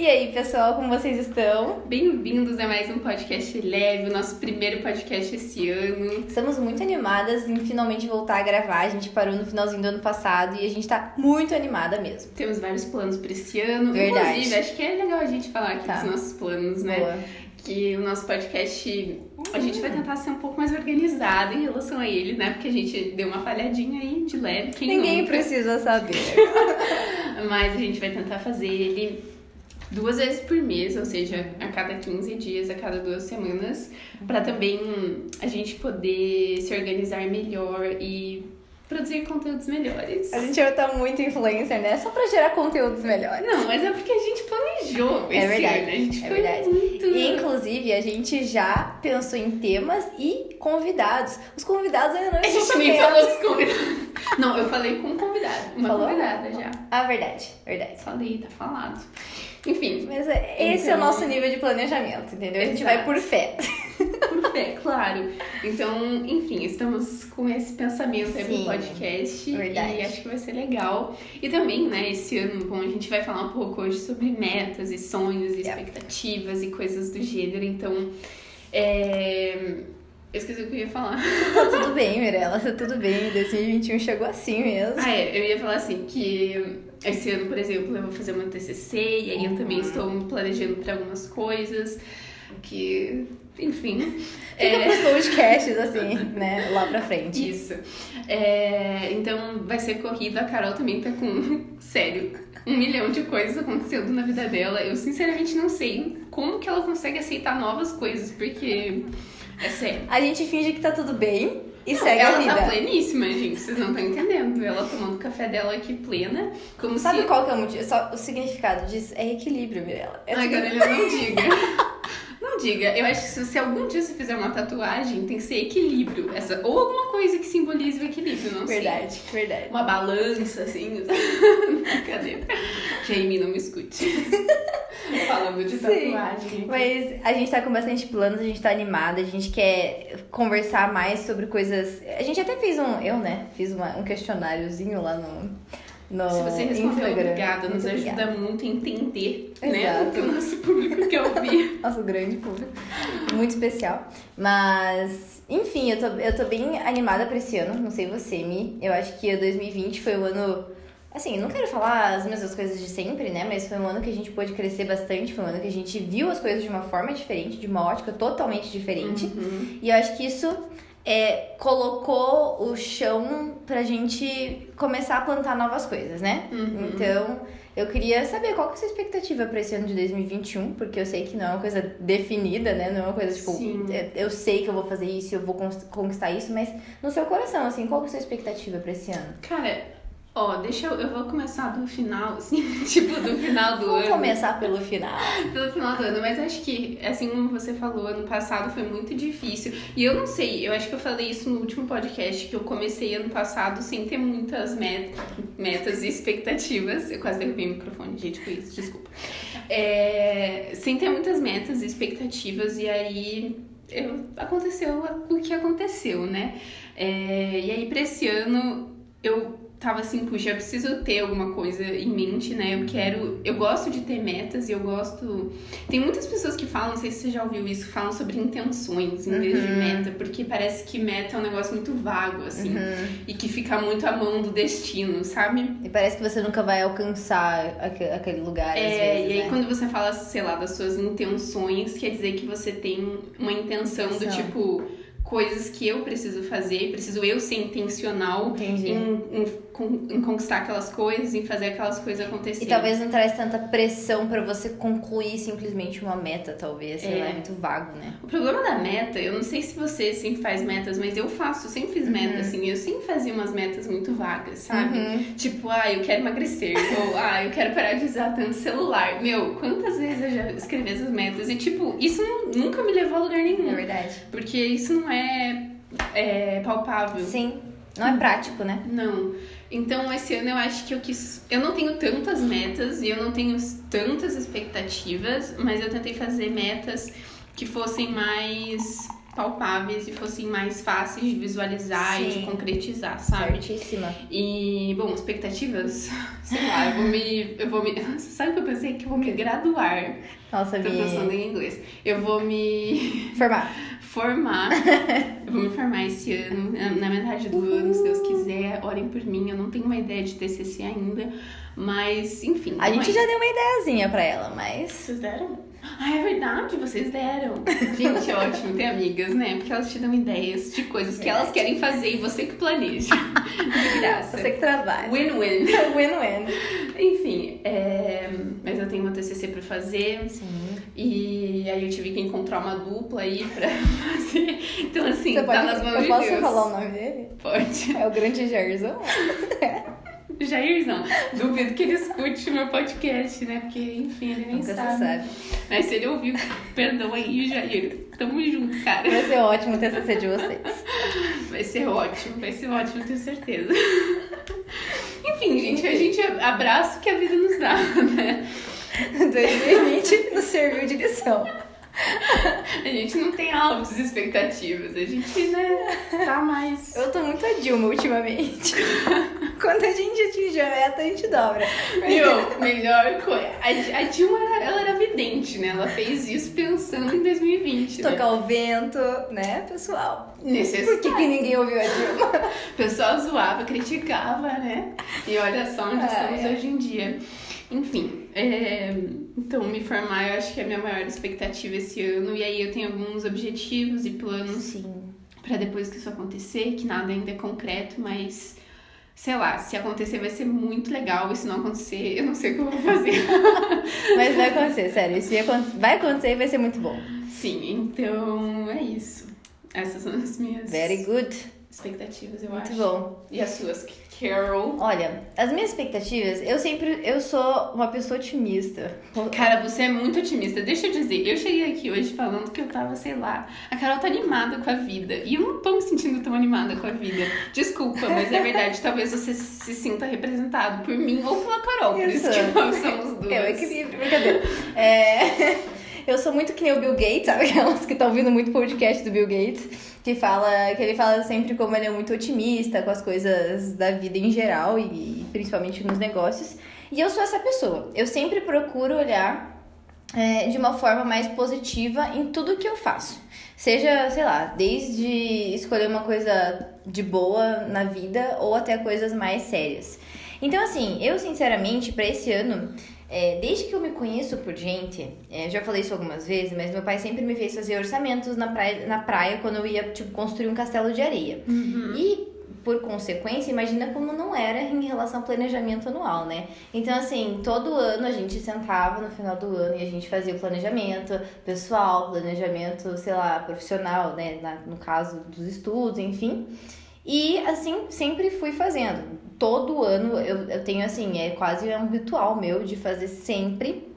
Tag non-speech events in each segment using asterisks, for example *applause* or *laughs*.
E aí, pessoal, como vocês estão? Bem-vindos a mais um podcast leve, o nosso primeiro podcast esse ano. Estamos muito animadas em finalmente voltar a gravar. A gente parou no finalzinho do ano passado e a gente tá muito animada mesmo. Temos vários planos para esse ano. Verdade. Inclusive, acho que é legal a gente falar aqui Tá. dos nossos planos, né? Boa. Que o nosso podcast, a gente vai tentar ser um pouco mais organizado em relação a ele, né? Porque a gente deu uma falhadinha aí de leve. Ninguém nunca? precisa saber. *laughs* Mas a gente vai tentar fazer ele duas vezes por mês, ou seja, a cada 15 dias, a cada duas semanas, para também a gente poder se organizar melhor e produzir conteúdos melhores. A gente vai estar muito influencer, né? Só pra gerar conteúdos melhores. Não, mas é porque a gente planejou É esse verdade, ano. A gente é foi verdade. muito... E, inclusive, a gente já pensou em temas e convidados. Os convidados ainda não A gente nem falou dos convidados. Não, eu falei com um convidado. Uma Falou? convidada já. Ah, verdade, verdade. Falei, tá falado. Enfim, Mas é- esse é o Então- nosso nível de planejamento, entendeu? A gente Exato. vai por fé. Por fé, claro. Então, enfim, estamos com esse pensamento aí pro podcast. verdade. E acho que vai ser legal. E também, né, esse ano, bom, a gente vai falar um pouco hoje sobre metas e sonhos e expectativas e coisas do gênero. Então, é... Eu esqueci o que eu ia falar. Tá tudo bem, Mirella, tá tudo bem. 2021 chegou assim mesmo. Ah, é, eu ia falar assim, que esse ano, por exemplo, eu vou fazer uma TCC e aí eu também estou me planejando para algumas coisas que, enfim... Fica é... pros podcasts, assim, né? Lá pra frente. Isso. É, então vai ser corrido. A Carol também tá com, *laughs* sério, um milhão de coisas acontecendo na vida dela. Eu sinceramente não sei como que ela consegue aceitar novas coisas, porque é sério. A gente finge que tá tudo bem e Não, segue ela a vida. tá pleníssima, gente. Vocês não estão entendendo. Ela tomando o café dela aqui plena, como Sabe se. qual que é o motivo? Só o significado disso é equilíbrio, Mirella. É Ai, tudo- não diga. *laughs* Não diga. Eu acho que se, algum dia você fizer uma tatuagem, tem que ser equilíbrio. Essa, ou alguma coisa que simbolize o equilíbrio, não sei. Verdade, verdade. Uma balança, assim. Cadê? Que a Amy não me escute. *laughs* Falando de Sim. tatuagem. Mas a gente tá com bastante planos, a gente tá animada, a gente quer conversar mais sobre coisas. A gente até fez um. Eu, né? Fiz uma- um questionáriozinho lá no. No Se você respondeu, Instagram. obrigada. Nos Muito ajuda obrigada. muito a entender, né? Exato. O que o nosso público quer ouvir. *laughs* Nosso grande público. Muito especial. Mas, enfim, eu tô, eu tô bem animada pra esse ano. Não sei você, Mi. Eu acho que 2020 foi o ano. Assim, não quero falar as mesmas coisas de sempre, né? Mas foi um ano que a gente pôde crescer bastante. Foi um ano que a gente viu as coisas de uma forma diferente, de uma ótica totalmente diferente. Uhum. E eu acho que isso é, colocou o chão pra gente começar a plantar novas coisas, né? Uhum. Então, eu queria saber qual que é a sua expectativa pra esse ano de 2021, porque eu sei que não é uma coisa definida, né? Não é uma coisa tipo, Sim. é, eu sei que eu vou fazer isso, eu vou conquistar isso, mas no seu coração, assim, qual que é a sua expectativa pra esse ano? Cara, ó, deixa eu. Eu vou começar do final, assim, *laughs* tipo, do final do Vamos ano. começar pelo final. *laughs* Pelo final do ano, mas acho que, assim como você falou, ano passado foi muito difícil. E eu não sei, eu acho que eu falei isso no último podcast, que eu comecei ano passado sem ter muitas met- metas e expectativas. Eu quase derrubei o microfone, gente, com isso, desculpa. É, sem ter muitas metas e expectativas, e aí eu- aconteceu o que aconteceu, né? É, e aí, pra esse ano, eu tava assim, puxa, eu preciso ter alguma coisa em mente, né? Eu quero. Eu gosto de ter metas e eu gosto. Tem muitas pessoas que falam, não sei se você já ouviu isso, falam sobre intenções em vez de Uhum. meta, porque parece que meta é um negócio muito vago, assim, Uhum. e que fica muito à mão do destino, sabe? E parece que você nunca vai alcançar aque- aquele lugar, às É, vezes, e aí né? quando você fala, sei lá, das suas intenções, quer dizer que você tem uma intenção do tipo, coisas que eu preciso fazer, preciso eu ser intencional Entendi. em, em em conquistar aquelas coisas, em fazer aquelas coisas acontecerem. E talvez não traz tanta pressão pra você concluir simplesmente uma meta, talvez. É. é muito vago, né? O problema da meta, eu não sei se você sempre faz metas, mas eu faço, eu sempre fiz metas, assim, eu sempre fazia umas metas muito vagas, sabe? Uhum. Tipo, ah, eu quero emagrecer, *laughs* ou ah, eu quero parar de usar tanto celular. Meu, quantas vezes eu já escrevi essas metas? E, tipo, isso nunca me levou a lugar É nenhum. verdade. Porque isso não é, é palpável. Sim. Não é prático, né? Não. Então, esse ano eu acho que eu quis. Eu não tenho tantas metas e eu não tenho tantas expectativas, mas eu tentei fazer metas que fossem mais palpáveis e fossem mais fáceis de visualizar e de Sim. concretizar, sabe? Certíssima. E, bom, expectativas, sei lá, eu vou me. Eu vou me. *laughs* Sabe que eu pensei que eu vou me graduar. Nossa, Tô pensando me... em inglês. Eu vou me Formar. *laughs* formar. *laughs* eu vou me formar esse ano, na- metade do ano, se Deus quiser. Orem por mim. Eu não tenho uma ideia de TCC ainda, mas, enfim. A gente aí. já deu uma ideiazinha pra ela, mas... Vocês deram? Ah, é verdade, vocês deram. Gente, é ótimo ter amigas, né? Porque elas te dão ideias de coisas que elas querem fazer e você que planeja. *laughs* De graça. Você que trabalha. Win-win. *laughs* Win-win. Enfim, é, mas eu tenho meu TCC pra fazer Sim. e aí eu tive que encontrar uma dupla aí pra *laughs* fazer. Então, assim, Você tá pode... nas mãos Eu de posso Deus. falar o nome dele? Pode. É o grande Jairzão. Jairzão, duvido que ele escute o meu podcast, né? Porque, enfim, ele nem Nunca sabe. sabe. Mas se ele ouviu, perdão aí, Jair. Tamo junto, cara. Vai ser ótimo o TCC de vocês. Vai ser ótimo, vai ser ótimo, tenho certeza. Enfim, gente, a gente abraça o que a vida nos dá, né? 2020 nos serviu de lição. *laughs* A gente não tem altas expectativas, a gente, né, tá mais. Eu tô muito a Dilma ultimamente. *laughs* Quando a gente atinge a meta, a gente dobra. Meu, melhor coisa. A, Dilma, era- ela era vidente, né? Ela fez isso pensando em 2020. Né? Tocar o vento, né, pessoal? Necessário. Por que, que ninguém ouviu a Dilma? *laughs* O pessoal zoava, criticava, né? E olha só onde Ah, estamos é. hoje em dia. Enfim, é, então me formar eu acho que é a minha maior expectativa esse ano. E aí eu tenho alguns objetivos e planos pra depois que isso acontecer, que nada ainda é concreto, mas sei lá, se acontecer vai ser muito legal. E se não acontecer, eu não sei o que eu vou fazer. *laughs* Mas vai acontecer, sério. Se vai acontecer e vai ser muito bom. Sim, então é isso. Essas são as minhas Very good. expectativas, eu Muito acho. bom. E as suas, Carol? Olha, as minhas expectativas, eu sempre. Eu sou uma pessoa otimista. Cara, você é muito otimista. Deixa eu dizer, eu cheguei aqui hoje falando que eu tava, sei lá, a Carol tá animada com a vida. E eu não tô me sentindo tão animada com a vida. Desculpa, mas é verdade. *laughs* Talvez você se sinta representado por mim ou pela Carol. Por isso que nós somos duas. É o equilíbrio, brincadeira. É, *laughs* eu sou muito que nem o Bill Gates, *laughs* sabe? Aquelas que estão ouvindo muito podcast do Bill Gates, que fala que ele fala sempre como ele é muito otimista com as coisas da vida em geral e principalmente nos negócios. E eu sou essa pessoa. Eu sempre procuro olhar é, de uma forma mais positiva em tudo que eu faço. Seja, sei lá, desde escolher uma coisa de boa na vida ou até coisas mais sérias. Então, assim, eu sinceramente, pra esse ano, é, desde que eu me conheço por gente, é, já falei isso algumas vezes, mas meu pai sempre me fez fazer orçamentos na praia, na praia quando eu ia, tipo, construir um castelo de areia. E, por consequência, imagina como não era em relação ao planejamento anual, né? Então, assim, todo ano a gente sentava no final do ano e a gente fazia o planejamento pessoal, planejamento, sei lá, profissional, né? Na- no caso dos estudos, enfim. E assim, sempre fui fazendo. Todo ano eu, eu tenho assim, é quase um ritual meu de fazer sempre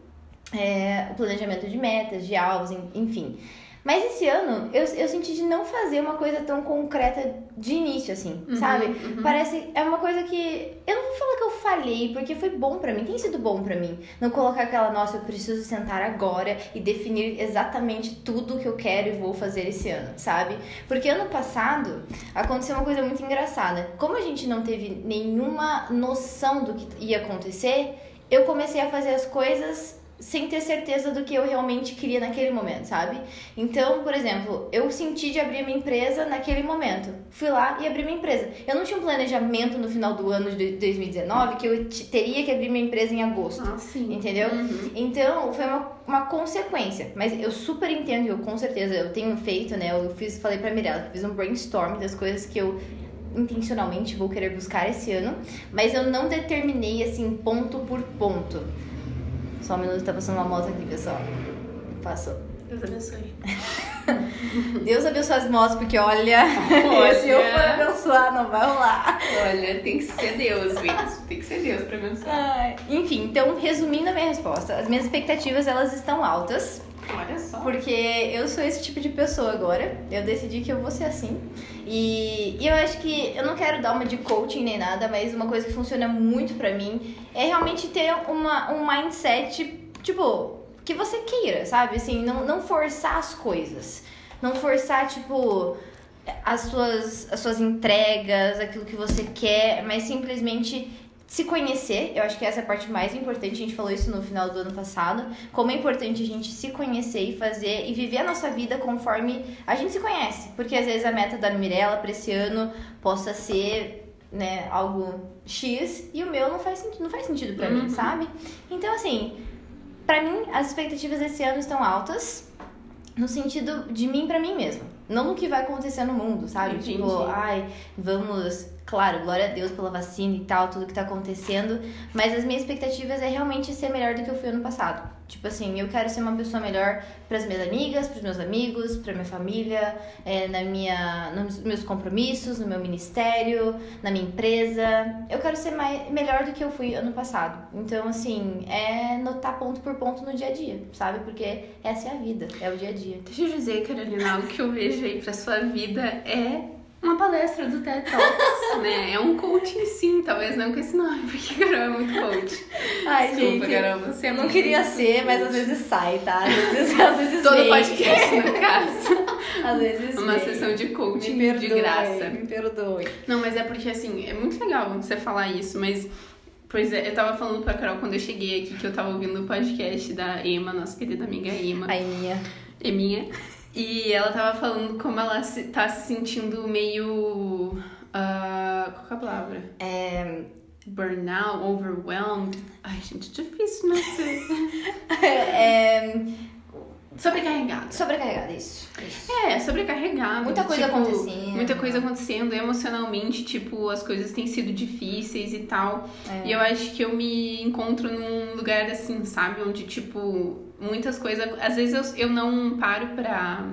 é, o planejamento de metas, de alvos, en- enfim. Mas esse ano eu, eu senti de não fazer uma coisa tão concreta de início, assim, Uhum, sabe? uhum. Parece. É uma coisa que. Eu não vou falar que eu falhei, porque foi bom pra mim, tem sido bom pra mim. Não colocar aquela, nossa, eu preciso sentar agora e definir exatamente tudo que eu quero e vou fazer esse ano, sabe? Porque ano passado aconteceu uma coisa muito engraçada. Como a gente não teve nenhuma noção do que ia acontecer, eu comecei a fazer as coisas sem ter certeza do que eu realmente queria naquele momento, sabe? Então, por exemplo, eu senti de abrir minha empresa naquele momento. Fui lá e abri minha empresa. Eu não tinha um planejamento no final do ano de 2019 que eu teria que abrir minha empresa em agosto. Ah, sim. Entendeu? Uhum. Então, foi uma, uma consequência. Mas eu super entendo, eu com certeza, eu tenho feito, né? Eu fiz, falei pra Mirella, fiz um brainstorm das coisas que eu intencionalmente vou querer buscar esse ano. Mas eu não determinei, assim, ponto por ponto. Só um minuto, tá passando uma moto aqui, pessoal. Passou. Deus abençoe. *laughs* Deus abençoe as motos, porque olha, *laughs* Olha. se eu for abençoar, não vai rolar. Olha, tem que ser Deus, mesmo. Tem que ser Deus pra abençoar. Ai, Enfim, então, resumindo a minha resposta, as minhas expectativas, elas estão altas. Olha só. Porque eu sou esse tipo de pessoa agora. Eu decidi que eu vou ser assim. E, e eu acho que eu não quero dar uma de coaching nem nada, mas uma coisa que funciona muito pra mim é realmente ter uma, um mindset, tipo, que você queira, sabe? Assim, não, não forçar as coisas. não forçar, tipo, as suas, as suas entregas, aquilo que você quer, mas simplesmente se conhecer, eu acho que essa é a parte mais importante, a gente falou isso no final do ano passado, como é importante a gente se conhecer e fazer e viver a nossa vida conforme a gente se conhece, porque às vezes a meta da Mirella para esse ano possa ser, né, algo X e o meu não faz sentido, não faz sentido para Uhum. mim, sabe? Então assim, para mim as expectativas desse ano estão altas no sentido de mim pra mim mesma, não no que vai acontecer no mundo, sabe? Entendi. Tipo, ai, vamos, claro, glória a Deus pela vacina e tal, tudo que tá acontecendo, mas as minhas expectativas é realmente ser melhor do que eu fui ano passado. Tipo assim, eu quero ser uma pessoa melhor pras minhas amigas, pros meus amigos, pra minha família, é, na minha, nos meus compromissos, no meu ministério, na minha empresa. Eu quero ser mais, melhor do que eu fui ano passado. Então, assim, é notar ponto por ponto no dia a dia, sabe? Porque essa é a vida, é o dia a dia. Deixa eu dizer, Carolina, o que eu vejo aí pra sua vida é uma palestra do TED Talks, *laughs* né? É um coaching sim, talvez não com esse nome, porque *laughs* Carol é muito coach. Ai, Desculpa, Carol, você é não muito queria ser, mas às vezes sai, tá? Às vezes, *laughs* às vezes Todo vem. podcast, no caso. Às vezes Uma vem. sessão de Me coaching perdoe, de graça. me perdoe. Não, mas é porque assim, é muito legal você falar isso, mas. Pois é, eu tava falando pra Carol quando eu cheguei aqui que eu tava ouvindo o podcast da Emma, nossa querida amiga Emma. Ai, minha. Eminha. E ela tava falando como ela se, tá se sentindo meio. ah, qual que é a palavra? É, Burnout, overwhelmed. Ai, gente, difícil, né? *laughs* Ser é, Sobrecarregada. sobrecarregada, isso. isso. É, sobrecarregada. Muita coisa tipo, acontecendo. Muita coisa acontecendo emocionalmente, tipo, as coisas têm sido difíceis e tal. É. E eu acho que eu me encontro num lugar assim, sabe? Onde, tipo, muitas coisas. Às vezes eu, eu não paro pra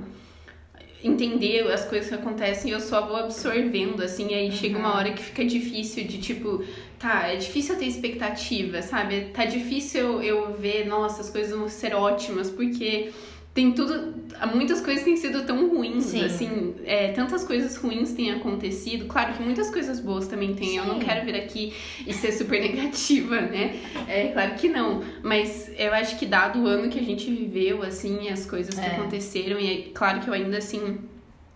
entender as coisas que acontecem, eu só vou absorvendo, assim, aí chega uma hora que fica difícil de tipo, tá, é difícil eu ter expectativa, sabe? Tá difícil eu, eu ver, nossa, as coisas vão ser ótimas, porque tem tudo. Muitas coisas têm sido tão ruins, Sim. assim, é, tantas coisas ruins têm acontecido. Claro que muitas coisas boas também tem. Eu não Sim. quero vir aqui e ser super *laughs* negativa, né? É claro que não. Mas eu acho que dado o ano que a gente viveu, assim, as coisas que É. aconteceram, e é claro que eu ainda assim.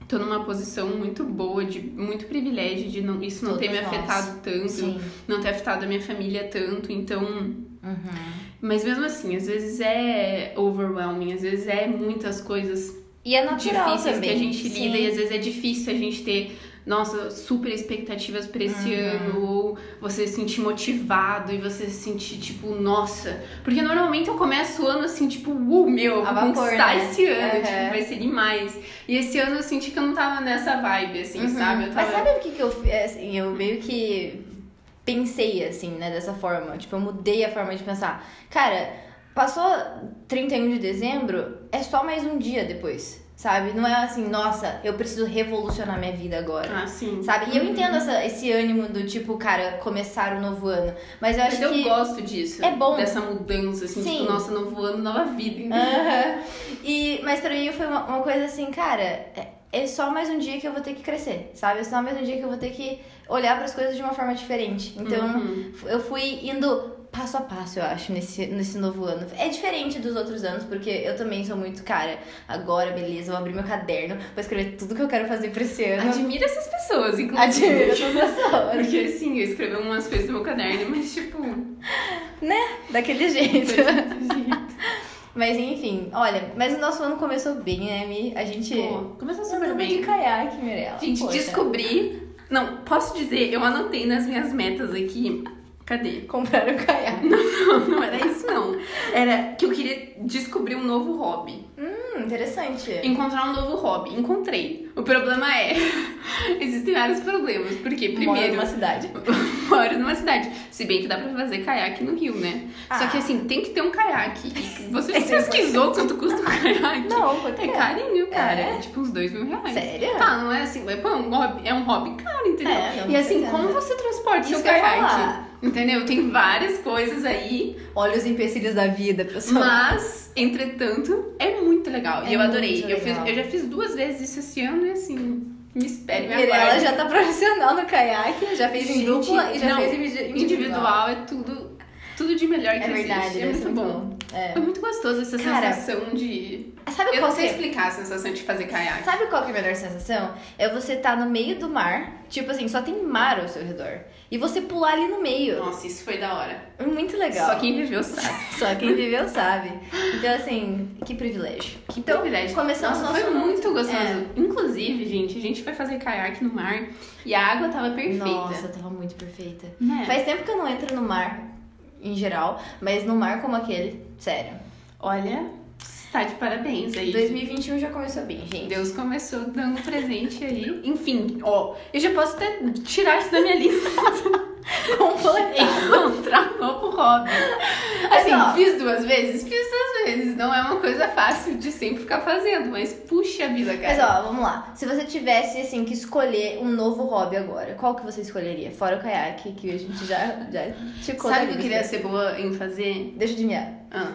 Tô numa posição muito boa, de muito privilégio de não, isso não ter me nós. afetado tanto, Sim. não ter afetado a minha família tanto, então Uhum. Mas mesmo assim, às vezes é overwhelming, às vezes é muitas coisas E é natural difíceis também. que a gente Sim. lida e às vezes é difícil a gente ter, nossa, super expectativas pra esse Uhum. ano, ou você se sentir motivado e você se sentir tipo, nossa. Porque normalmente eu começo o ano assim, tipo, uh, meu, vou vapor, conquistar né? esse ano, Uhum. tipo, vai ser demais. E esse ano eu senti que eu não tava nessa vibe, assim, Uhum. sabe? Eu tava. Mas sabe o que, que eu? Assim, eu meio que pensei assim, né, dessa forma. Tipo, eu mudei a forma de pensar. Cara, passou 31 de dezembro, é só mais um dia depois. Sabe? Não é assim, nossa, eu preciso revolucionar minha vida agora. Ah, sim. Sabe? E eu Uhum. entendo essa, esse ânimo do tipo, cara, começar o novo ano. Mas eu acho Mas eu que. gosto disso. é bom. Dessa mudança, assim, Sim. tipo, nossa, novo ano, nova vida. Aham. E, mas pra mim foi uma, uma coisa assim, cara, é, é só mais um dia que eu vou ter que crescer, sabe? É só mais um dia que eu vou ter que olhar para as coisas de uma forma diferente. Então, Uhum. eu fui indo passo a passo, eu acho, nesse, nesse novo ano. É diferente dos outros anos, porque eu também sou muito, cara, agora, beleza, vou abrir meu caderno, vou escrever tudo que eu quero fazer pra esse ano. Admiro essas pessoas, inclusive. Admiro essas pessoas. Porque assim, eu escrevi umas coisas no meu caderno, mas tipo. Daquele jeito. Mas enfim, olha, mas o nosso ano começou bem, né, Mi? A gente. Pô, começou super bem. de caiaque, Mirella. Gente, Poxa. descobri. Não, posso dizer, eu anotei nas minhas metas aqui. Cadê? *laughs* Compraram um caiaque. Não, não era isso não. Era que eu queria descobrir um novo hobby. Hum, interessante. Encontrar um novo hobby. Encontrei. O problema é. *laughs* Existem vários problemas. Porque, Moro primeiro. numa cidade. *laughs* moro numa cidade. Se bem que dá pra fazer caiaque no Rio, né? Só Ah. que assim, tem que ter um caiaque. Você *laughs* É pesquisou quanto custa um caiaque? Não, quanto É é? carinho, cara. É? É tipo uns dois mil reais. Sério? Tá, não é assim, mas, pô, é um hobby, é um hobby caro, entendeu? É, não, e assim, com como você transporta Isso seu que eu ia caiaque? Entendeu? Tem várias coisas aí, Olha os empecilhos da vida, pessoal. mas, entretanto, é muito legal. É e eu adorei. Eu, fiz, eu já fiz duas vezes isso esse ano e assim, me espere, me aguarde. já tá profissional no caiaque, já fez em Gente, dupla e já não, fez em individual. individual é tudo tudo de melhor que É verdade, existe. É deve muito ser bom. bom. É. É muito gostoso essa Cara, sensação de. Sabe Eu qual não sei que é? explicar a sensação de fazer caiaque. Sabe qual que é a melhor sensação? É você estar no meio do mar, tipo assim, só tem mar ao seu redor. E você pular ali no meio. Nossa, isso foi da hora. Muito legal. Só quem viveu sabe. *laughs* Só quem viveu sabe. Então, assim, que privilégio. Que então, privilégio. começamos Nossa, nosso foi muito gostoso. É. Inclusive, gente, a gente foi fazer caiaque no mar e a água tava perfeita. Nossa, tava muito perfeita. Né? Faz tempo que eu não entro no mar, em geral, mas no mar como aquele, sério. Olha, tá de parabéns aí. 2021 já começou bem, gente. Deus começou dando presente aí. Enfim, ó, eu já posso até tirar isso da minha lista. *laughs* Encontrar um novo hobby. Assim, ó. fiz duas vezes? Fiz duas vezes. Não é uma coisa fácil de sempre ficar fazendo, mas puxa vida, cara. Mas ó, vamos lá. Se você tivesse, assim, que escolher um novo hobby agora, qual que você escolheria? Fora o caiaque, que a gente já, já ticou Sabe o que eu queria ser boa em fazer? Deixa eu adivinhar. Ah.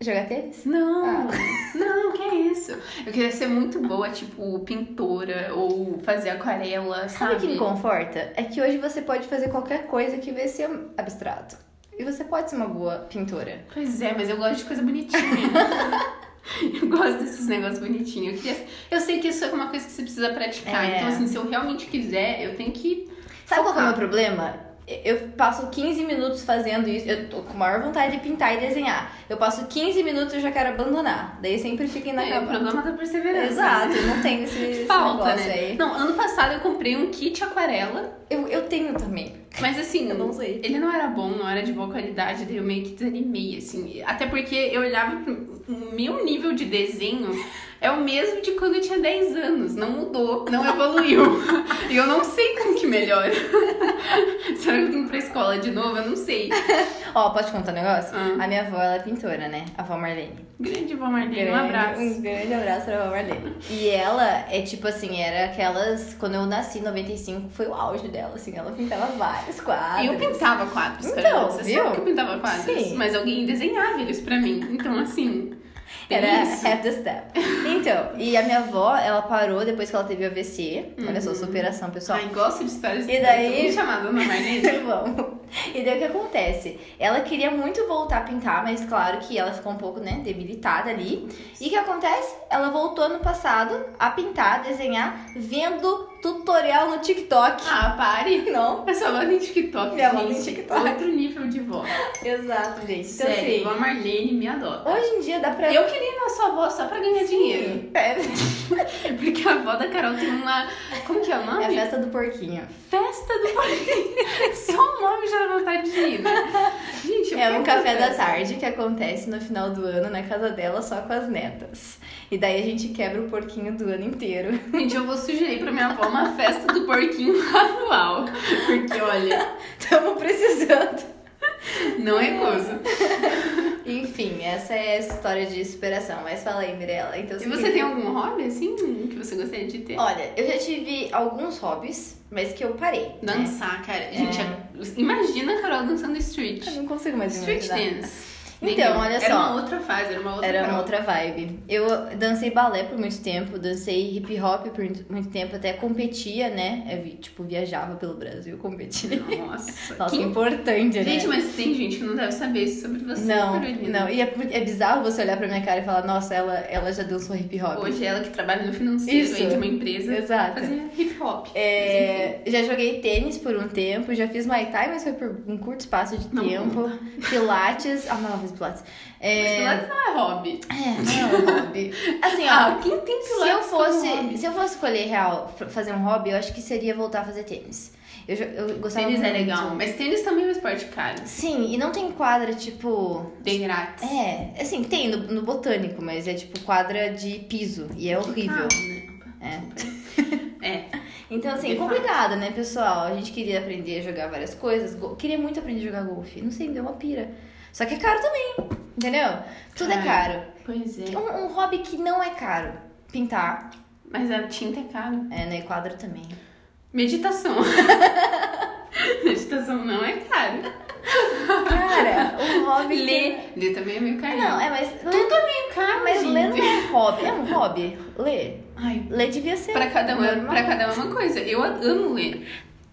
Jogar tênis? Não, Ah. não, que é isso. Eu queria ser muito boa, tipo, pintora ou fazer aquarela, Sabe sabe? o que me conforta? É que hoje você pode fazer qualquer coisa que vai ser abstrato. E você pode ser uma boa pintora. Pois é, mas eu gosto de coisa bonitinha. *laughs* eu gosto desses negócios bonitinhos. Eu, queria- eu sei que isso é uma coisa que você precisa praticar. É. Então, assim, se eu realmente quiser, eu tenho que. Sabe qual que é o meu focar. problema? Eu passo 15 minutos fazendo isso. Eu tô com maior vontade de pintar e desenhar. Eu passo 15 minutos e eu já quero abandonar. Daí sempre fica É, o inacabado. problema da perseverança. Exato, eu não tenho esse, *laughs* esse Falta, negócio né? aí. Não, ano passado eu comprei um kit aquarela, Eu, eu tenho também. Mas assim, Eu não sei. ele não era bom, não era de boa qualidade, daí eu meio que desanimei, assim. Até porque eu olhava o meu nível de desenho é o mesmo de quando eu tinha 10 anos, não mudou, não evoluiu. *laughs* e eu não sei como que melhora. Será que eu tenho pra escola de novo? Eu não sei. Ó, pode contar um negócio? Ah. A minha avó, ela é pintora, né? A avó Marlene. Grande vó Marlene, um Grande- abraço. Um grande abraço pra avó Marlene. E ela é tipo assim, era aquelas. Quando eu nasci em 95, foi o auge dela, assim. Ela pintava vários quadros. Eu pintava quadros, Então. Você viu? sabe que eu pintava quadros. Sim. Mas alguém desenhava eles pra mim. Então, assim. Era isso. half the step. Então, e a minha avó, ela parou depois que ela teve AVC. Olha só, superação, pessoal. Ai, gosto de histórias E daí- Vamos chamar a Dona Marlene? *laughs* Vamos. E daí o que acontece? Ela queria muito voltar a pintar, mas claro que ela ficou um pouco, né, debilitada ali. E o que acontece? Ela voltou no passado a pintar, a desenhar, vendo tutorial no TikTok. Ah, pare. Não. Essa avó tem TikTok, Minha gente. tem TikTok. Outro nível de vó. Exato, gente. Então, Sério, assim, vó Marlene me adota. hoje em dia dá pra. Eu queria ir na sua avó só pra ganhar dinheiro. É, *laughs* Porque a avó da Carol tem uma... Como que é o é a nome? festa do porquinho. Festa do Porquinho. *laughs* Só o nome já dá vontade de ir, né? Gente, eu É um café da tarde que acontece no final do ano na casa dela só com as netas. E daí a gente quebra o porquinho do ano inteiro. *laughs* Gente, eu vou sugerir pra minha avó uma festa do porquinho *laughs* anual. Porque, olha, Tamo precisando. não é coisa. Enfim, essa é essa história de superação. Mas fala aí, Mirella. Então, E você tem algum hobby, assim, que você gostaria de ter? Olha, eu já tive alguns hobbies, mas que eu parei. né? Dançar, cara. Gente, imagina a Carol dançando street. Eu não consigo mais Street imaginar. dance. Então, olha Era só. uma outra fase, era uma outra Era uma outra vibe. Eu dancei balé por muito tempo, dancei hip hop por muito tempo, até competia, né? Eu, tipo, viajava pelo Brasil, competia. Nossa. *laughs* Nossa, que- importante, né? Gente, mas tem gente que não deve saber isso sobre você, Não, Carolina. não. E é, é bizarro você olhar pra minha cara e falar, nossa, ela, ela já dançou hip hop. Hoje ela que trabalha no financeiro Isso. de uma empresa Exato. fazia hip hop. É, já joguei tênis por um tempo, já fiz Muay Thai, mas foi por um curto espaço de Não tempo. Pilates. Ah, fiz Pilates. É, Pilates não é hobby. é, não é um hobby. Assim, ó. Ah, quem tem Se eu Pilates fosse, se eu fosse escolher real fazer um hobby, eu acho que seria voltar a fazer tênis. Eu, eu gostava Tênis é muito. legal, mas tênis também é um esporte caro. Sim, e não tem quadra tipo Bem grátis. É, assim, tem no, no botânico, mas é tipo quadra de piso e é horrível. É. É. *laughs* Então, assim, complicado, né, pessoal? A gente queria aprender a jogar várias coisas. Queria muito aprender a jogar golfe. Não sei, me deu uma pira. Só que é caro também, entendeu? Tudo é Cara. caro. Pois é. Um, um hobby que não é caro. Pintar, Mas a tinta é caro. é, né? E quadra também. Meditação. *laughs* Meditação não é caro. Cara, um hobby. que- Ler. Ler também é meio carinho. Não, é, mas. Tudo é meio caro, Mas gente. ler não é hobby. É um hobby? Ler. Ai, Ler devia ser. pra cada, um, é- normal. pra cada um é uma coisa. Eu amo ler.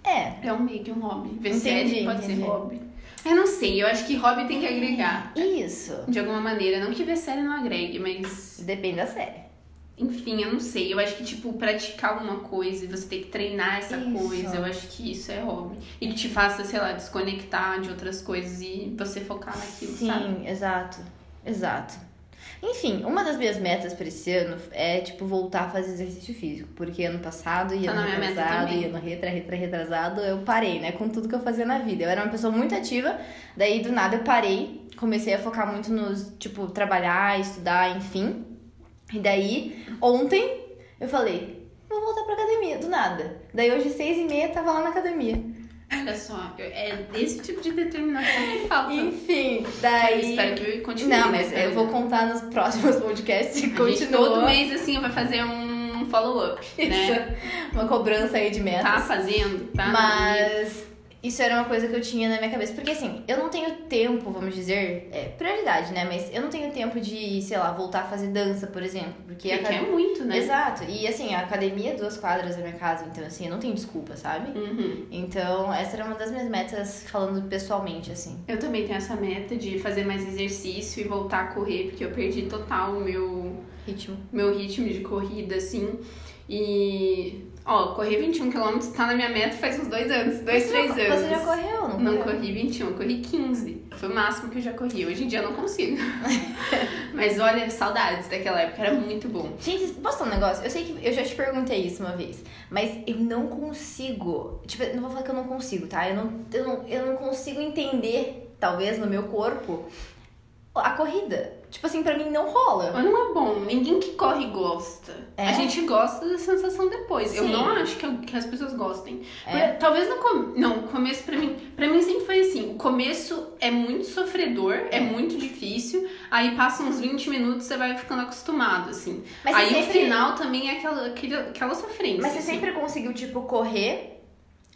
É. É um meio que um hobby. Ver Entendi, série pode entendi. ser hobby. Eu não sei, eu acho que hobby tem que agregar. Isso. De alguma maneira. Não que ver série não agregue, mas. Depende da série. Enfim, eu não sei. Eu acho que, tipo, praticar alguma coisa e você ter que treinar essa Isso. coisa, eu acho que isso é hobby. E que te faça, sei lá, desconectar de outras coisas e você focar naquilo, Sim, sabe? exato. Exato. Enfim, uma das minhas metas pra esse ano é, tipo, voltar a fazer exercício físico. Porque ano passado e Tá ano meta retrasado e ano retra, retra, retrasado, eu parei, né? Com tudo que eu fazia na vida. Eu era uma pessoa muito ativa, daí do nada eu parei. Comecei a focar muito nos, tipo, trabalhar, estudar, enfim. E daí, ontem, eu falei, vou voltar pra academia, do nada. Daí hoje, seis e meia, tava lá na academia. Olha só, eu- é desse tipo de determinação que falta. Enfim, Eu daí... espero que eu continue. Não, mas né? eu vou contar nos próximos podcasts e continua. todo mês, assim, vai fazer um follow-up, né? Uma cobrança aí de metas. Tá fazendo, tá? Mas isso era uma coisa que eu tinha na minha cabeça. Porque assim, eu não tenho tempo, vamos dizer, é prioridade, né? Mas eu não tenho tempo de, sei lá, voltar a fazer dança, por exemplo. Porque é muito, né? Exato. E assim, a academia é duas quadras da minha casa, então assim, eu não tenho desculpa, sabe? Uhum. Então, essa era uma das minhas metas falando pessoalmente, assim. Eu também tenho essa meta de fazer mais exercício e voltar a correr, porque eu perdi total o meu, Ritmo. meu ritmo de corrida, assim. E, ó, correr 21 km tá na minha meta faz uns dois anos, dois, três anos. Você já correu, não? Não correu? corri 21, eu corri 15. Foi o máximo que eu já corri. Hoje em dia eu não consigo. *laughs* Mas olha, saudades daquela época, era muito bom. Gente, posso falar um negócio? Eu sei que eu já te perguntei isso uma vez, mas eu não consigo. Tipo, não vou falar que eu não consigo, tá? Eu não, eu não, eu não consigo entender, talvez, no meu corpo, a corrida. Tipo assim, pra mim não rola. Mas não é bom, ninguém que corre gosta. É? A gente gosta da sensação depois. Eu Sim. não acho que, que as pessoas gostem. É. Porque Talvez no com... Não, o começo pra mim. Pra mim sempre foi assim: o começo é muito sofredor, é muito difícil. Aí passa uns 20 minutos você vai ficando acostumado, assim. Mas aí você o sempre- final também é aquela, aquele- aquela sofrência. Mas você assim. sempre conseguiu, tipo, correr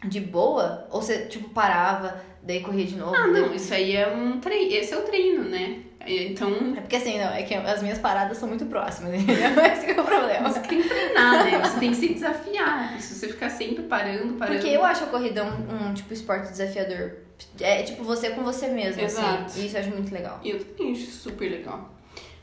de boa? Ou você, tipo, parava, daí corria de novo? Ah, daí- não, isso aí é um treino. Esse é o treino, né? Então. É porque assim, não, é que as minhas paradas são muito próximas, *laughs* entendeu? Esse que é o problema. Você tem que treinar, né? Você tem que se desafiar. Se você ficar sempre parando, parando. Porque eu acho a corrida um, um, tipo esporte desafiador. É tipo você com você mesmo, Exato. assim. E isso eu acho muito legal. E eu também acho super legal.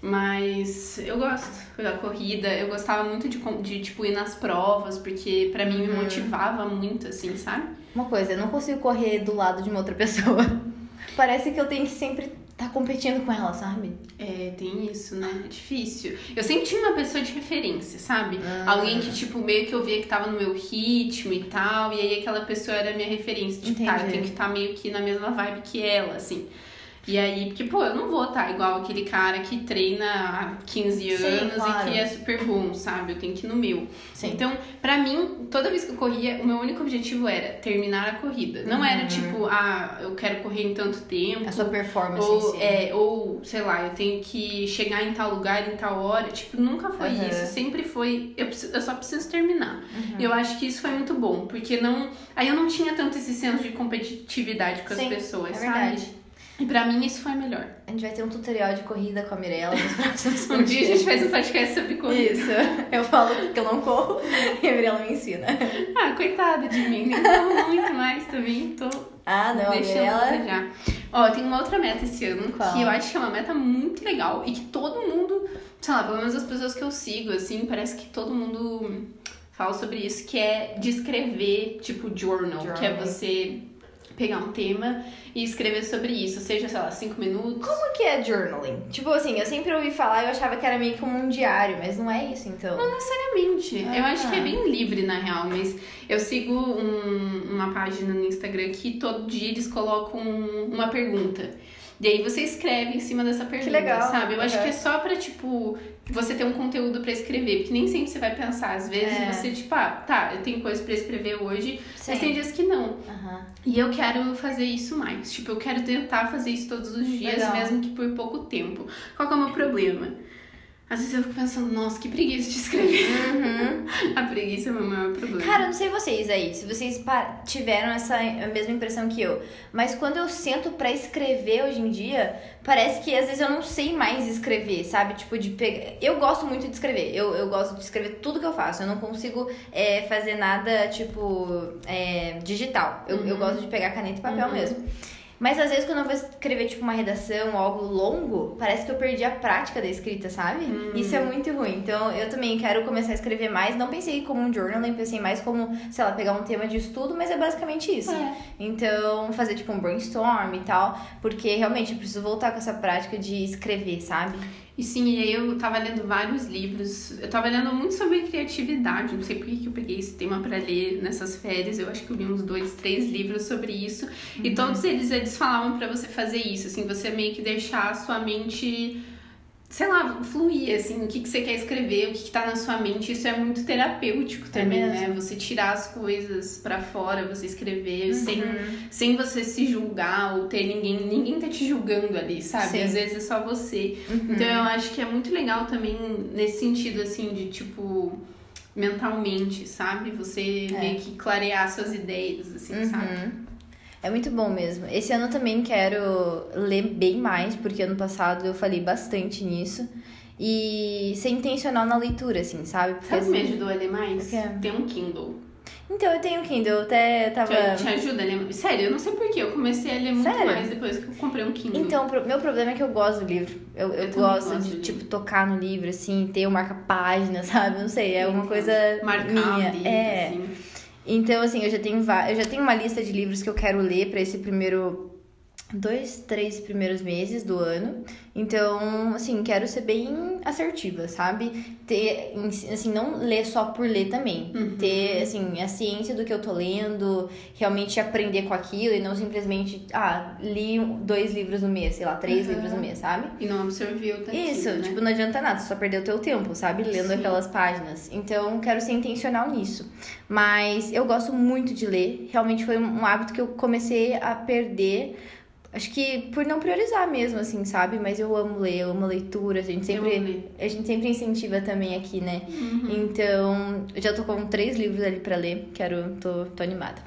Mas eu gosto da corrida, eu gostava muito de, de tipo, ir nas provas, porque pra mim me Uhum. motivava muito, assim, sabe? Uma coisa, eu não consigo correr do lado de uma outra pessoa. *laughs* Parece que eu tenho que sempre estar competindo com ela, sabe? É, tem isso, né? É difícil. Eu sempre tinha uma pessoa de referência, sabe? Ah. Alguém que, tipo, meio que eu via que tava no meu ritmo e tal, e aí aquela pessoa era a minha referência. Tipo, tá, eu Entendi. tenho que estar meio que na mesma vibe que ela, assim. E aí, porque, pô, eu não vou estar igual aquele cara que treina há 15 Sim, anos claro. e que é super bom, sabe? Eu tenho que ir no meu. Sim. Então, pra mim, toda vez que eu corria, o meu único objetivo era terminar a corrida. Não era Uhum. tipo, ah, eu quero correr em tanto tempo. A sua performance Ou, si. é, ou, sei lá, eu tenho que chegar em tal lugar em tal hora. Tipo, nunca foi Uhum. isso. Sempre foi. Eu, preciso- eu só preciso terminar. Uhum. E eu acho que isso foi muito bom. Porque não. Aí eu não tinha tanto esse senso de competitividade com as Sim, pessoas, é sabe? verdade. E pra mim isso foi melhor. A gente vai ter um tutorial de corrida com a Mirella nos próximos *laughs* Um dia a gente faz um podcast sobre corrida. Isso. Eu falo que eu não corro *laughs* e a Mirella me ensina. Ah, coitada de mim. Nem corro muito mais também. Tô Ah, não, a Deixa eu Mirella... desejar. Ó, tem uma outra meta esse ano Qual? que eu acho que é uma meta muito legal e que todo mundo, sei lá, pelo menos as pessoas que eu sigo, assim, parece que todo mundo fala sobre isso, que é de escrever, tipo, journal, Journal. que é você pegar um tema e escrever sobre isso, seja, sei lá, cinco minutos. Como que é journaling? Tipo assim, eu sempre ouvi falar e eu achava que era meio que um diário, mas não é isso, então. Não necessariamente. Eu Ah. acho que é bem livre, na real, mas eu sigo um- uma página no Instagram que todo dia eles colocam uma pergunta. E aí você escreve em cima dessa pergunta, legal. sabe? Eu acho Uhum. que é só pra, tipo, você ter um conteúdo pra escrever. Porque nem sempre você vai pensar. Às vezes É. você, tipo, ah, tá, eu tenho coisa pra escrever hoje, mas tem Sim. dias que não. Aham. E eu quero fazer isso mais. Tipo, eu quero tentar fazer isso todos os dias, Legal. mesmo que por pouco tempo. Qual que é o meu problema? Às vezes eu fico pensando, nossa, que preguiça de escrever. Uhum. *laughs* A preguiça é o meu maior problema. Cara, eu não sei vocês aí, se vocês tiveram essa a mesma impressão que eu, mas quando eu sento pra escrever hoje em dia, parece que às vezes eu não sei mais escrever, sabe? Tipo, de pegar. Eu gosto muito de escrever, eu, eu gosto de escrever tudo que eu faço, eu não consigo é, fazer nada, tipo, é, digital. Eu, eu Uhum. gosto de pegar caneta e papel Uhum. mesmo. Mas às vezes quando eu vou escrever, tipo, uma redação ou algo longo, parece que eu perdi a prática da escrita, sabe? Hum. Isso é muito ruim. Então eu também quero começar a escrever mais. Não pensei como um journaling, pensei mais como, sei lá, pegar um tema de estudo, mas é basicamente isso. É. Então, fazer tipo um brainstorm e tal, porque realmente eu preciso voltar com essa prática de escrever, sabe? E sim, e aí eu tava lendo vários livros. Eu tava lendo muito sobre criatividade. Não sei por que eu peguei esse tema pra ler nessas férias. Eu acho que eu li uns dois, três livros sobre isso. E todos eles, eles falavam pra você fazer isso, assim, você meio que deixar a sua mente sei lá, fluir, assim, o que, que você quer escrever, o que, que tá na sua mente. Isso é muito terapêutico também, mesmo. né? Você tirar as coisas pra fora, você escrever sem, sem você se julgar ou ter ninguém, ninguém tá te julgando ali, sabe? Sim. Às vezes é só você. Uhum. Então eu acho que é muito legal também nesse sentido, assim, de tipo, mentalmente, sabe? Você É. meio que clarear suas ideias, assim, sabe? É muito bom mesmo. Esse ano também quero ler bem mais, porque ano passado eu falei bastante nisso. E ser intencional na leitura, assim, sabe? Porque Sabe que me assim- ajudou a ler mais? Quê? Ter um Kindle. Então, eu tenho Kindle, eu até tava. Te, te ajuda a ler mais? Sério, eu não sei porquê. Eu comecei a ler muito Sério? mais depois que eu comprei um Kindle. Então, meu problema é que eu gosto do livro. Eu, eu, Eu gosto gosto de, tipo, tocar no livro, assim, ter o marca-página, *laughs* sabe? Não sei, é uma coisa marcar minha. livro, é. assim. Então, assim, eu já tenho eu já tenho uma lista de livros que eu quero ler pra esse primeiro dois, três primeiros meses do ano. Então, assim, quero ser bem assertiva, sabe? Ter, assim, não ler só por ler também. Uhum. Ter, assim, a ciência do que eu tô lendo, realmente aprender com aquilo e não simplesmente, ah, li dois livros no mês, sei lá, três Uhum. livros no mês, sabe? E não absorveu tanto. Isso, né? tipo, não adianta nada, só perdeu o teu tempo, sabe? Lendo Sim. aquelas páginas. Então, quero ser intencional nisso. Mas eu gosto muito de ler. Realmente foi um hábito que eu comecei a perder. Acho que por não priorizar mesmo, assim, sabe? Mas eu amo ler, eu amo leitura. A gente sempre, a gente sempre incentiva também aqui, né? Uhum. Então, eu já tô com três livros ali pra ler. Quero, tô, tô animada.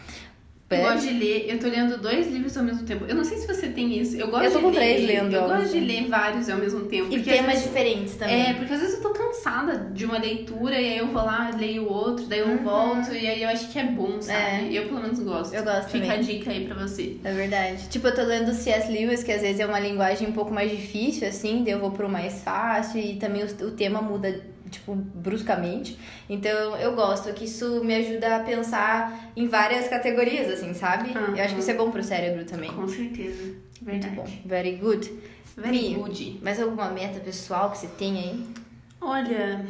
Eu gosto de ler, eu tô lendo dois livros ao mesmo tempo. Eu não sei se você tem isso. Eu gosto Eu tô de com ler, três lendo Eu gosto de ler vários ao mesmo tempo. E temas vezes- diferentes também. É, porque às vezes eu tô cansada de uma leitura e aí eu vou lá, leio outro, daí eu Uhum. volto e aí eu acho que é bom, sabe? Eu pelo menos gosto. Eu gosto Fica também. a dica aí pra você. É verdade. Tipo, eu tô lendo C.S. Lewis, que às vezes é uma linguagem um pouco mais difícil, assim, daí eu vou pro mais fácil e também o, o tema muda, tipo, bruscamente. Então, eu gosto, que isso me ajuda a pensar em várias categorias, assim, sabe? Aham. Eu acho que isso é bom pro cérebro também. Com certeza. Muito Verdade. bom. Very good. Very good. Mais alguma meta pessoal que você tem aí? Olha,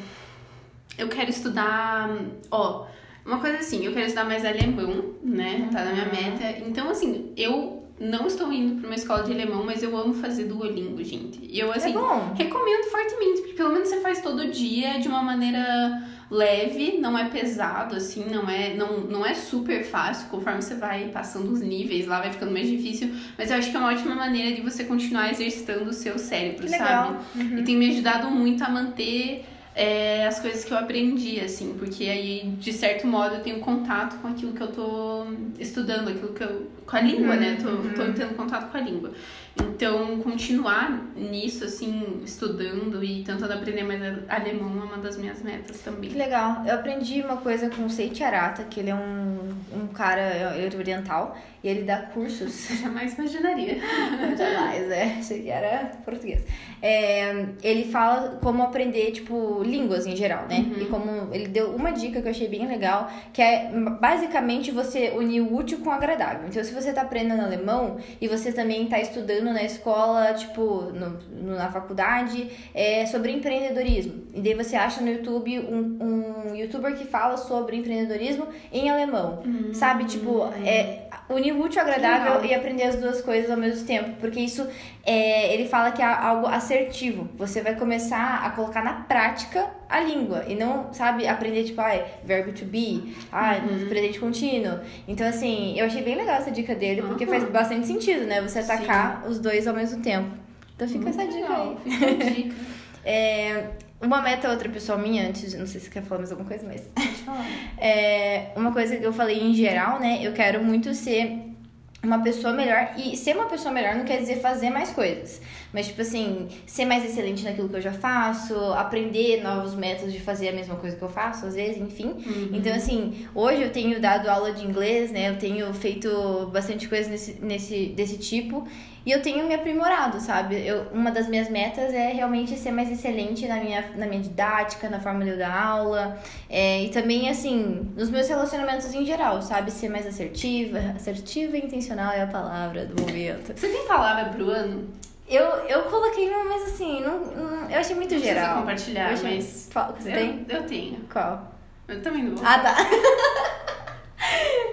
eu quero estudar. Ó, uma coisa assim, eu quero estudar mais alemão, né? Tá na minha Uhum. meta. Então, assim, eu não estou indo pra uma escola de alemão, mas eu amo fazer Duolingo, gente. E eu, assim, é recomendo fortemente, porque pelo menos você faz todo dia de uma maneira leve, não é pesado, assim, não é, não, não é super fácil, conforme você vai passando os níveis lá, vai ficando mais difícil, mas eu acho que é uma ótima maneira de você continuar exercitando o seu cérebro, sabe? Uhum. E tem me ajudado muito a manter é, as coisas que eu aprendi, assim, porque aí, de certo modo, eu tenho contato com aquilo que eu tô estudando, aquilo que eu. Com a língua, Uhum, né? Tô, uhum. tô tendo contato com a língua. Então, continuar nisso, assim, estudando e tentando aprender mais alemão é uma das minhas metas também. Que legal. Eu aprendi uma coisa com o Seiichi Arata, que ele é um, um cara é, oriental e ele dá cursos *laughs* Eu jamais imaginaria. *laughs* Jamais, é. Achei que era português. É, ele fala como aprender, tipo, línguas em geral, né? Uhum. E como ele deu uma dica que eu achei bem legal, que é basicamente você unir o útil com o agradável. Então, se você tá aprendendo alemão e você também tá estudando na escola, tipo, no, na faculdade, é sobre empreendedorismo. E daí você acha no YouTube um, um youtuber que fala sobre empreendedorismo em alemão. Sabe? Tipo, é unir o útil ao agradável e aprender as duas coisas ao mesmo tempo. Porque isso, é, ele fala que é algo assertivo. Você vai começar a colocar na prática a língua. E não, sabe, aprender, tipo, ai, verbo to be, ai, Uhum. presente contínuo. Então, assim, eu achei bem legal essa dica dele, porque Uhum. faz bastante sentido, né? Você Sim. atacar os dois ao mesmo tempo. Então fica Muito essa dica legal, aí. Fica a dica. *laughs* É, uma meta outra pessoal minha, antes, não sei se você quer falar mais alguma coisa, mas Pode falar. *laughs* é, uma coisa que eu falei em geral, né? Eu quero muito ser uma pessoa melhor. E ser uma pessoa melhor não quer dizer fazer mais coisas. Mas, tipo assim, ser mais excelente naquilo que eu já faço, aprender novos métodos de fazer a mesma coisa que eu faço, às vezes, enfim. Uhum. Então, assim, hoje eu tenho dado aula de inglês, né? Eu tenho feito bastante coisa nesse, nesse, desse tipo. E eu tenho me aprimorado, sabe? Eu, uma das minhas metas é realmente ser mais excelente na minha, na minha didática, na forma de eu dar aula. É, e também, assim, nos meus relacionamentos em geral, sabe? Ser mais assertiva. Assertiva e intencional é a palavra do momento. Você tem palavra pro ano? Eu, eu coloquei uma, mas assim, não, não- eu achei muito Não geral. compartilhar, Eu achei- mas- Qual? Você eu, tem? eu tenho. Qual? Eu também não vou. Ah, tá. *laughs*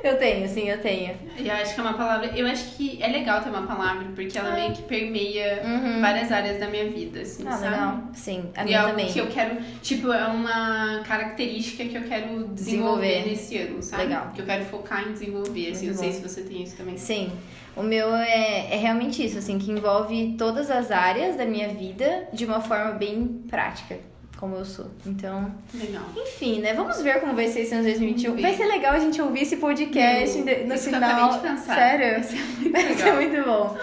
eu tenho, sim, eu tenho. Eu acho que é uma palavra. Eu acho que é legal ter uma palavra, porque ela meio que permeia Uhum. várias áreas da minha vida, assim, Ah, sabe? legal. Sim, a e é minha algo também. que eu quero, tipo, é uma característica que eu quero desenvolver, Desenvolver. nesse ano, sabe? Legal. Que eu quero focar em desenvolver, assim, Muito não sei se você tem isso também. Sim. O meu é, é realmente isso, assim, que envolve todas as áreas da minha vida de uma forma bem prática, como eu sou. Então, Legal. enfim, né? Vamos ver como vai ser esse ano 2021. Vamos Vai ser legal a gente ouvir esse podcast de- no eu final. pensar. Sério? Vai ser muito Vai ser muito bom.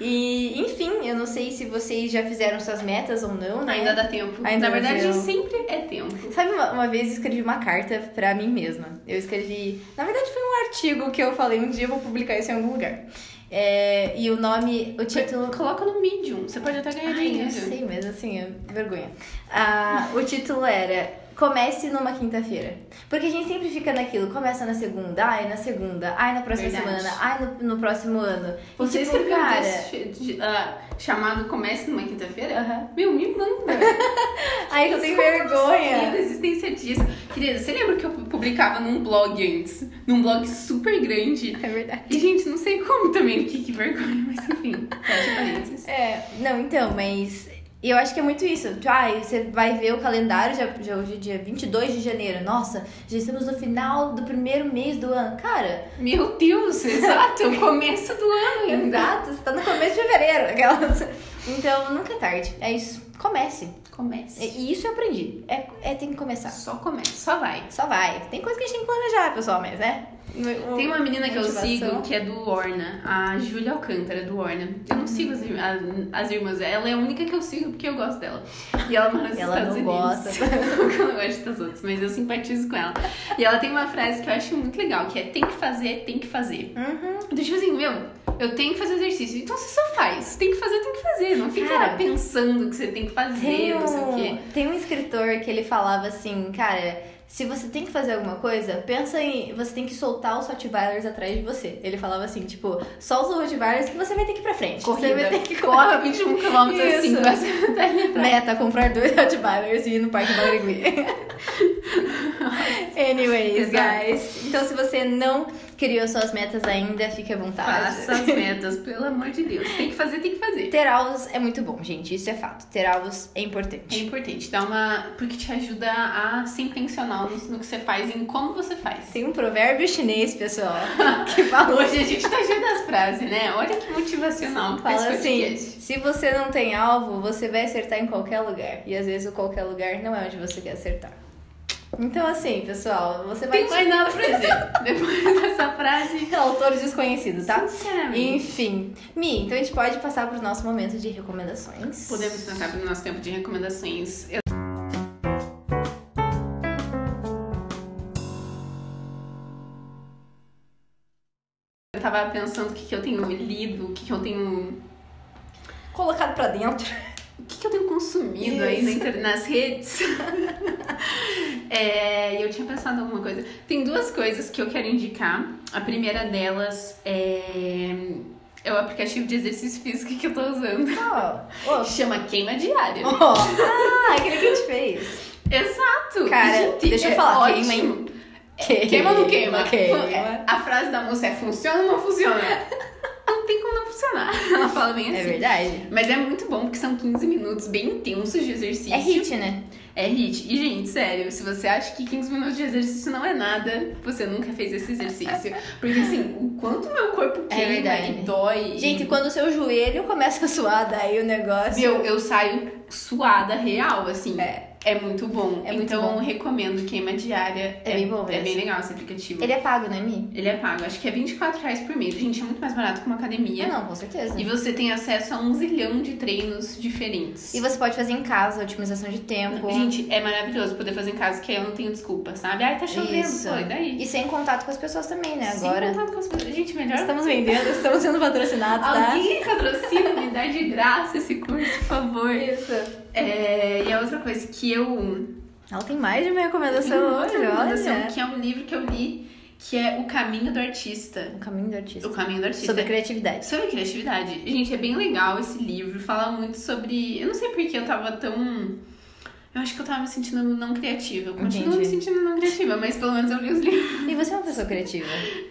E, enfim, eu não sei se vocês já fizeram suas metas ou não, né? Ainda dá tempo. Ainda Na verdade, tempo. sempre é tempo. Sabe, uma, uma vez eu escrevi uma carta pra mim mesma. Eu escrevi. Na verdade, foi um artigo que eu falei um dia eu vou publicar isso em algum lugar. É, e o nome, o título. Coloca no Medium. Você pode até ganhar Ai, eu dinheiro. sei, mas assim, é vergonha. Ah, o título era Comece numa quinta-feira. Porque a gente sempre fica naquilo, começa na segunda, ai na segunda, ai na próxima Verdade. semana, ai no, no próximo ano. E, Você tipo, escreveu um cara. texto de- ah, chamado Comece numa quinta-feira? Meu, me manda. *laughs* Ai, que eu tenho vergonha. da existência disso. Querida, você lembra que eu publicava num blog antes? Num blog super grande. É verdade. E, gente, não sei como também, que, que vergonha, mas enfim. É, não, então, mas eu acho que é muito isso. Tipo, ai, você vai ver o calendário, já, já hoje é dia 22 de janeiro. Nossa, já estamos no final do primeiro mês do ano. Cara, Meu Deus, exato, o começo do ano ainda. exato, você tá no começo de fevereiro. Aquelas... Então, nunca é tarde. É isso. Comece. Comece. E e isso eu aprendi. É, é tem que começar. Só comece, só vai. Só vai. Tem coisa que a gente tem que planejar, pessoal, mas né? Tem uma menina que eu sigo que é do Orna, a Júlia Alcântara, do Orna. Eu não sigo as, ir- a- as irmãs, ela é a única que eu sigo porque eu gosto dela. E ela mora nos Ela Estados não Unidos. gosta. *laughs* eu não gosto das outras, mas eu simpatizo com ela. E ela tem uma frase que eu acho muito legal, que é tem que fazer, tem que fazer. Uhum. Então, tipo assim, meu, eu tenho que fazer exercício. Então você só faz. Tem que fazer, tem que fazer. Não fica Cara, pensando que você tem que fazer, Tem não sei o quê. um, tem um escritor que ele falava assim, cara, se você tem que fazer alguma coisa, pensa em. Você tem que soltar os Rottweilers atrás de você. Ele falava assim, tipo, solta os Rottweilers que você vai ter que ir pra frente. Corrida. Você vai ter que Corra 21 km assim, Isso. Meta, comprar dois Rottweilers e ir no Parque Barigui. *laughs* Anyways, guys. Então, se você não criou suas metas ainda, fique à vontade. Faça as metas, pelo amor de Deus. Tem que fazer, tem que fazer. Ter alvos é muito bom, gente. Isso é fato. Ter alvos é É importante. importante, dá uma. Porque te ajuda a ser intencional no, que você faz e em como você faz. Tem um provérbio chinês, pessoal, *laughs* que fala Hoje a gente tá cheio das frases, né? Olha que motivacional que Fala faz assim, podcast. se você não tem alvo, você vai acertar em qualquer lugar. E às vezes o qualquer lugar não é onde você quer acertar. Então assim, pessoal, você vai... Tem mais nada pra dizer. *laughs* Depois dessa frase. *laughs* Autores desconhecidos, tá? Sinceramente. Enfim. Mi, então a gente pode passar pro nosso momento de recomendações. Podemos pensar no nosso tempo de recomendações. Eu Eu tava pensando o que, que eu tenho lido, o que, que eu tenho Colocado pra dentro. O que, que eu tenho consumido aí na Isso. nas redes? *laughs* É, eu tinha pensado em alguma coisa. Tem duas coisas que eu quero indicar. A primeira delas é, é o aplicativo de exercício físico que eu tô usando. Ó, ó, *laughs* Chama Queima Diária. ó. Ah, aquele que a gente fez. Exato! Cara, Gente, deixa eu é falar, ótimo. queima, hein? Queima ou não queima? Queima. É, A frase da moça é funciona ou não funciona? *laughs* Tem como não funcionar. *laughs* Ela fala bem É assim. verdade. Mas é muito bom porque são 15 minutos bem intensos de exercício. É hit, né? É hit. E, gente, sério, se você acha que 15 minutos de exercício não é nada, você nunca fez esse exercício. Porque, assim, o quanto meu corpo É queima verdade. e dói. Gente, e... quando o seu joelho começa a suar, daí o negócio... Meu, eu saio suada real, assim. É. É muito bom. É muito então, bom. recomendo Queima Diária. É bem bom É bem legal esse aplicativo. Ele é pago, né, Mi? Ele é pago. Acho que é 24 reais por mês. Gente, é muito mais barato que uma academia. Ah, não, com certeza. E você tem acesso a um zilhão de treinos diferentes. E você pode fazer em casa, otimização de tempo. Gente, é maravilhoso poder fazer em casa, que aí eu não tenho desculpa, sabe? Ai, tá chovendo, Isso. pô, e daí? E sem contato com as pessoas também, né? Sem Agora. contato com as pessoas. Gente, melhor Estamos vendendo, estamos sendo patrocinados, tá? Alguém patrocina, me dá de graça esse curso, por favor. Isso. É, e a outra coisa que eu. Ela tem mais de uma recomendação hoje, recomendação, olha. que é um livro que eu li, que é O Caminho do Artista. O caminho do artista. O Caminho do Artista. Sobre criatividade. Sobre criatividade. Gente, é bem legal esse livro. Fala muito sobre. Eu não sei porque eu tava tão. Eu acho que eu tava me sentindo não criativa. Eu continuo Entendi. me sentindo não criativa, mas pelo menos eu li os livros. E você é uma pessoa criativa.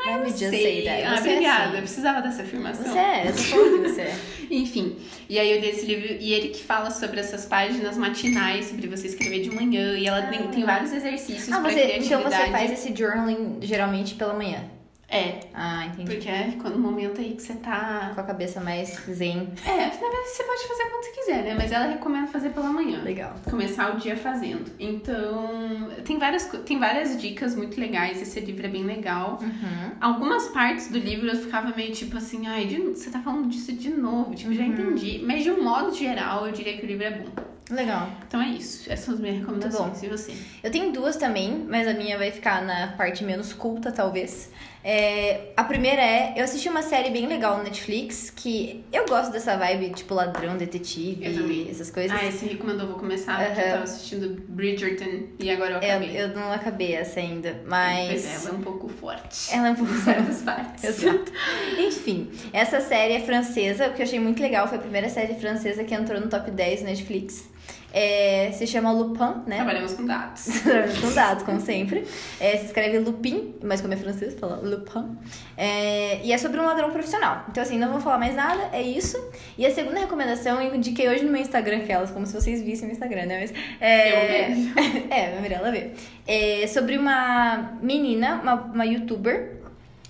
Let me just say that. Ah, Você é obrigada. Eu assim. precisava dessa afirmação. Você é, eu tô falando que você é. *laughs* Enfim, e aí eu li esse livro e ele que fala sobre essas páginas matinais, sobre você escrever de manhã, e ela tem, tem vários exercícios Ah, pra você, criatividade. então você faz esse journaling geralmente pela manhã. É, Ah, entendi. porque é quando o momento aí que você tá. Com a cabeça mais zen. É, na verdade você pode fazer quando você quiser, né? Mas ela recomenda fazer pela manhã. Legal. Começar o dia fazendo. Então, tem várias, tem várias dicas muito legais. Esse livro é bem legal. Uhum. Algumas partes do livro eu ficava meio tipo assim, ai, de- você tá falando disso de novo, tipo, já Uhum. entendi. Mas de um modo geral, eu diria que o livro é bom. Legal. Então é isso. Essas são as minhas recomendações. bom. E você? Eu tenho duas também, mas a minha vai ficar na parte menos culta, talvez. É, a primeira é, eu assisti uma série bem legal no Netflix, que eu gosto dessa vibe, tipo ladrão, detetive, Eu essas coisas. Ah, esse recomendou, eu vou começar, porque eu tava assistindo Bridgerton e agora eu eu, acabei. eu não acabei essa ainda, Pois mas... é, ela é um pouco forte. Ela é um pouco *laughs* certas partes. Exato. Enfim, essa série é francesa, o que eu achei muito legal, foi a primeira série francesa que entrou no top 10 do Netflix. É, se chama Lupin, né? Trabalhamos com dados. *laughs* com dados, como sempre. É, se escreve Lupin, mas como é francês, fala Lupin. É, e é sobre um ladrão profissional. Então, assim, não vou falar mais nada, é isso. E a segunda recomendação eu indiquei hoje no meu Instagram, aquelas, como se vocês vissem o Instagram, né? Mas, é, Eu vejo. *laughs* é, a Mirella vê. É sobre uma menina, uma, uma youtuber,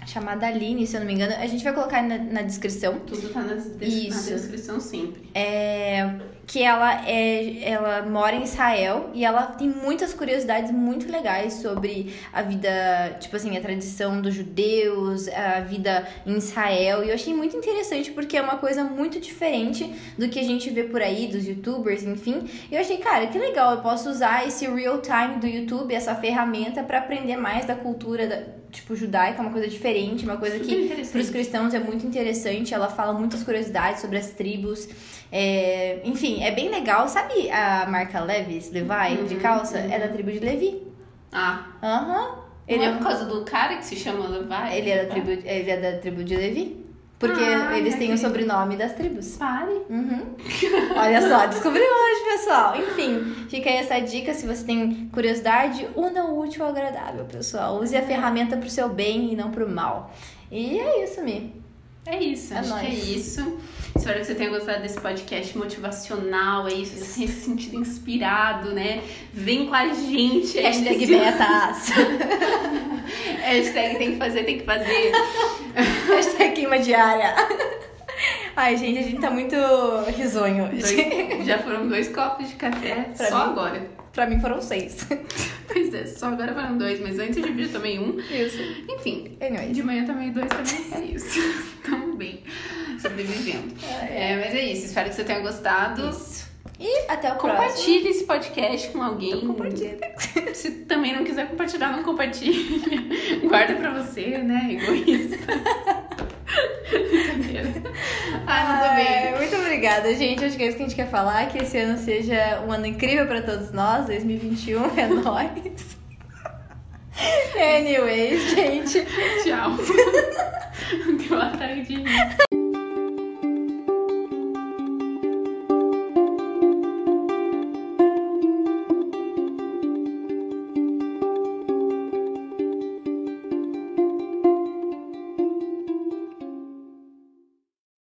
chamada Aline, se eu não me engano. A gente vai colocar na, na descrição. Tudo tá na, des- Isso. na descrição sempre. É, que ela é ela mora em Israel e ela tem muitas curiosidades muito legais sobre a vida, tipo assim, a tradição dos judeus, a vida em Israel. E eu achei muito interessante porque é uma coisa muito diferente do que a gente vê por aí dos youtubers, enfim. E eu achei, cara, que legal, eu posso usar esse real time do YouTube, essa ferramenta para aprender mais da cultura da, tipo judaica, uma coisa diferente, uma coisa Super que para os cristãos é muito interessante. Ela fala muitas curiosidades sobre as tribos. É, enfim, é bem legal. Sabe a marca Levis, Levi, de Uhum, calça? uhum. É da tribo de Levi. Ah, Aham. ele Ele, é é, por causa do cara que se chama Levi? ele, é da tribo, ele é da tribo de Levi. Porque Ah, eles têm o sobrenome das tribos. Pare. Uhum. *laughs* Olha só, descobri hoje, pessoal. Enfim, fica aí essa dica. Se você tem curiosidade, una o útil ao agradável, pessoal. Use a ferramenta pro seu bem e não pro mal. E é isso, Mi. É isso, É acho nóis. que é isso. Espero que você tenha gostado desse podcast motivacional, é isso, você tenha se sentido inspirado, né? Vem com a gente. Hashtag esse- metas. *laughs* Hashtag tem que fazer, tem que fazer. *laughs* Hashtag queima diária. Ai, gente, a gente tá muito risonho hoje. Dois- já foram dois copos de café, Pra só mim? agora. Pra mim foram seis. Pois é, só agora foram dois, mas antes de vir eu tomei um. Isso. Enfim, Anyways. de manhã tomei dois também, é isso. *laughs* Tamo bem, sobrevivendo. É, mas é isso, espero que você tenha gostado. Isso. E até o próximo. Compartilhe esse podcast com alguém. Compartilha. *laughs* Se também não quiser compartilhar, não compartilhe. *laughs* Guarda pra você, né? Egoísta. *laughs* Ah, não tô bem. Muito obrigada, gente. Acho que é isso que a gente quer falar. Que esse ano seja um ano incrível pra todos nós. 2021 é nóis. Anyways, gente. Tchau. Uma tarde.